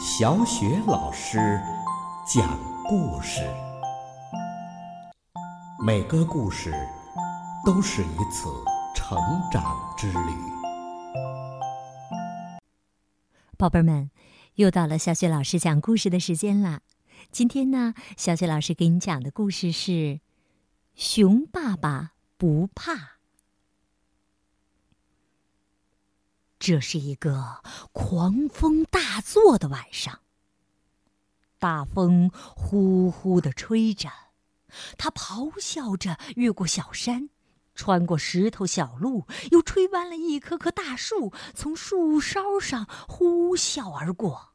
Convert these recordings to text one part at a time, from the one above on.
小雪老师讲故事，每个故事都是一次成长之旅。宝贝儿们，又到了小雪老师讲故事的时间啦！今天呢，小雪老师给你讲的故事是《熊爸爸不怕》。这是一个狂风大作的晚上，大风呼呼的吹着，它咆哮着越过小山，穿过石头小路，又吹弯了一棵棵大树，从树梢上呼啸而过。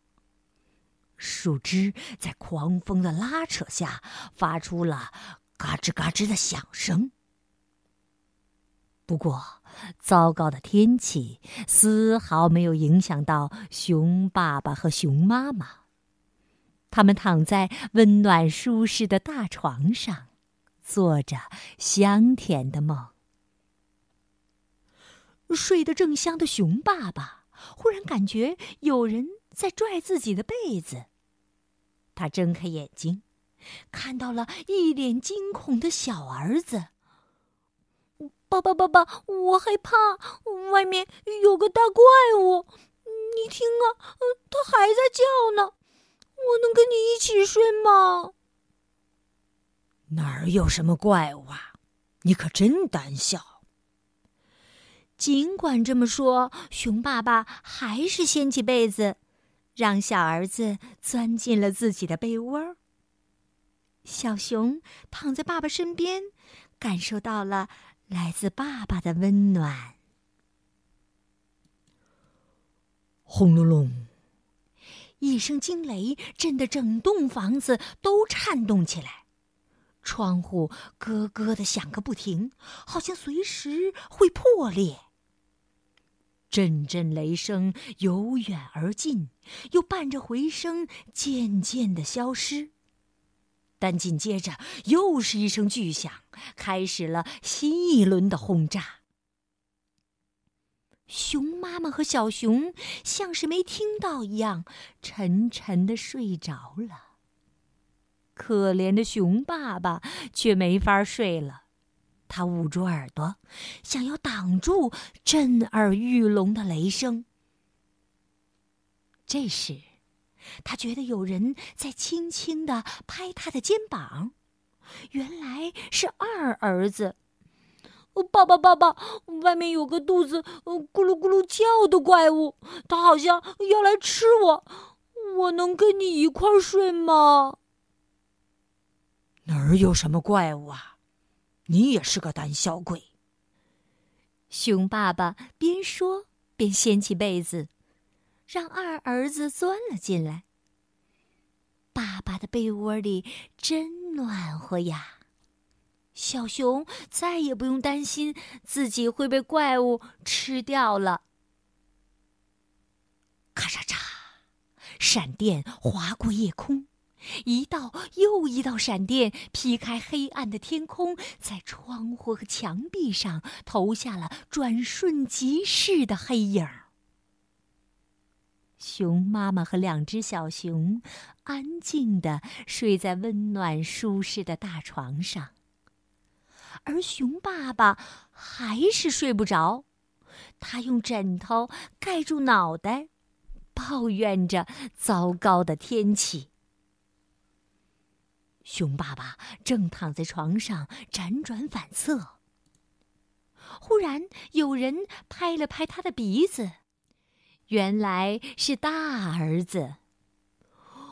树枝在狂风的拉扯下，发出了嘎吱嘎吱的响声。不过，糟糕的天气丝毫没有影响到熊爸爸和熊妈妈。他们躺在温暖舒适的大床上，做着香甜的梦。睡得正香的熊爸爸忽然感觉有人在拽自己的被子。他睁开眼睛，看到了一脸惊恐的小儿子。爸爸，爸爸，我害怕，外面有个大怪物。你听啊，它还在叫呢。我能跟你一起睡吗？哪儿有什么怪物啊？你可真胆小。尽管这么说，熊爸爸还是掀起被子，让小儿子钻进了自己的被窝。小熊躺在爸爸身边，感受到了。来自爸爸的温暖。轰隆隆，一声惊雷震得整栋房子都颤动起来，窗户咯咯的响个不停，好像随时会破裂。阵阵雷声由远而近，又伴着回声渐渐的消失。但紧接着，又是一声巨响，开始了新一轮的轰炸。熊妈妈和小熊像是没听到一样，沉沉的睡着了。可怜的熊爸爸却没法睡了，他捂住耳朵，想要挡住震耳欲聋的雷声。这时。他觉得有人在轻轻的拍他的肩膀，原来是二儿子。爸爸，爸爸，外面有个肚子咕噜咕噜叫的怪物，他好像要来吃我。我能跟你一块睡吗？哪儿有什么怪物啊？你也是个胆小鬼。熊爸爸边说边掀起被子。让二儿子钻了进来。爸爸的被窝里真暖和呀，小熊再也不用担心自己会被怪物吃掉了。咔嚓嚓，闪电划过夜空，一道又一道闪电劈开黑暗的天空，在窗户和墙壁上投下了转瞬即逝的黑影儿。熊妈妈和两只小熊安静地睡在温暖舒适的大床上，而熊爸爸还是睡不着。他用枕头盖住脑袋，抱怨着糟糕的天气。熊爸爸正躺在床上辗转反侧，忽然有人拍了拍他的鼻子。原来是大儿子。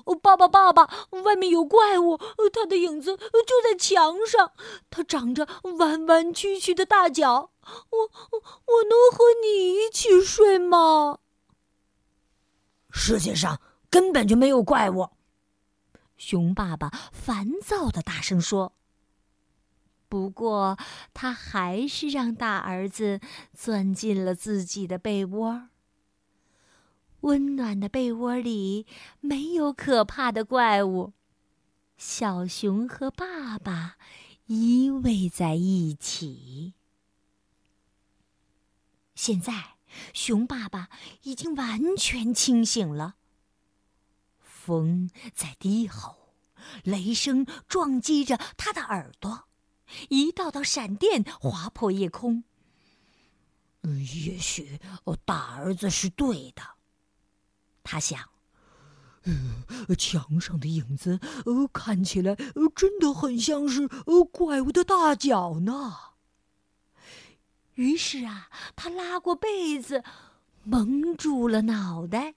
哦，爸爸，爸爸，外面有怪物，他的影子就在墙上，他长着弯弯曲曲的大脚。我，我能和你一起睡吗？世界上根本就没有怪物。熊爸爸烦躁的大声说。不过，他还是让大儿子钻进了自己的被窝。温暖的被窝里没有可怕的怪物，小熊和爸爸依偎在一起。现在，熊爸爸已经完全清醒了。风在低吼，雷声撞击着他的耳朵，一道道闪电划破夜空。也许大儿子是对的，他想。呃墙上的影子，呃，看起来呃真的很像是呃怪物的大脚呢。于是啊，他拉过被子，蒙住了脑袋。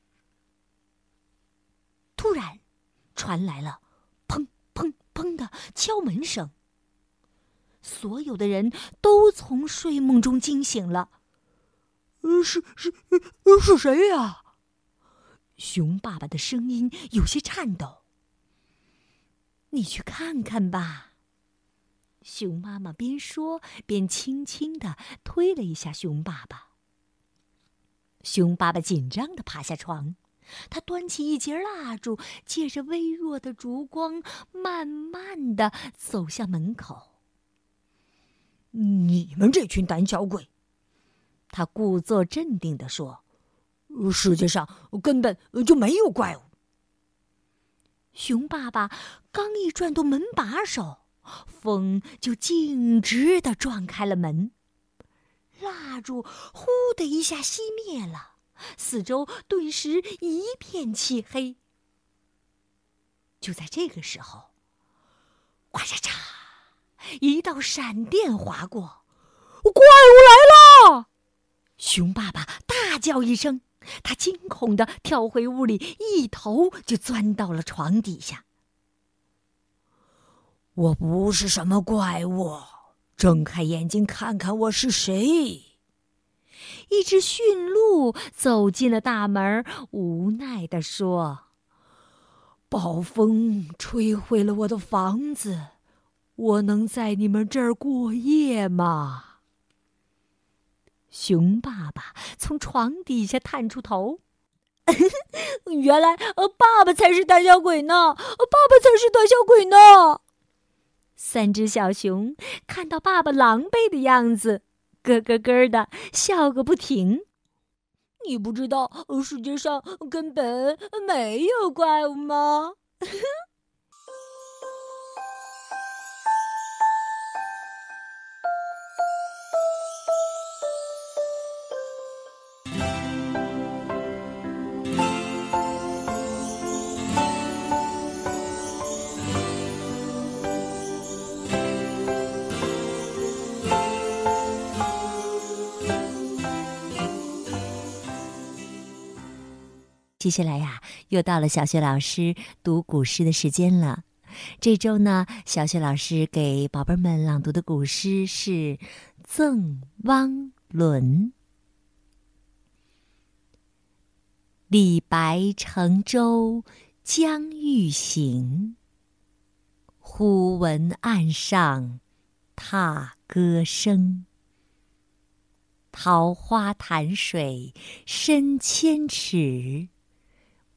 突然，传来了“砰砰砰”的敲门声。所有的人都从睡梦中惊醒了。呃是是是谁呀？熊爸爸的声音有些颤抖。你去看看吧。熊妈妈边说边轻轻的推了一下熊爸爸。熊爸爸紧张的爬下床，他端起一截蜡烛，借着微弱的烛光，慢慢的走向门口。你们这群胆小鬼！他故作镇定的说。世界上根本就没有怪物。熊爸爸刚一转动门把手，风就径直的撞开了门，蜡烛呼的一下熄灭了，四周顿时一片漆黑。就在这个时候，哗嚓嚓，一道闪电划过，怪物来了！熊爸爸大叫一声。他惊恐的跳回屋里，一头就钻到了床底下。我不是什么怪物，睁开眼睛看看我是谁。一只驯鹿走进了大门，无奈的说：“暴风吹毁了我的房子，我能在你们这儿过夜吗？”熊爸爸从床底下探出头，原来呃，爸爸才是胆小鬼呢！爸爸才是胆小鬼呢！三只小熊看到爸爸狼狈的样子，咯咯咯的笑个不停。你不知道世界上根本没有怪物吗？接下来呀，又到了小雪老师读古诗的时间了。这周呢，小雪老师给宝贝们朗读的古诗是《赠汪伦》。李白乘舟将欲行，忽闻岸上踏歌声。桃花潭水深千尺。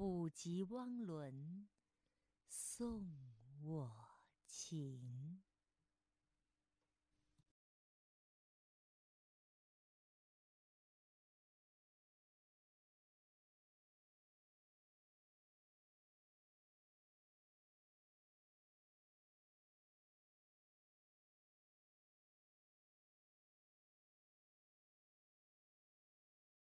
不及汪伦送我情。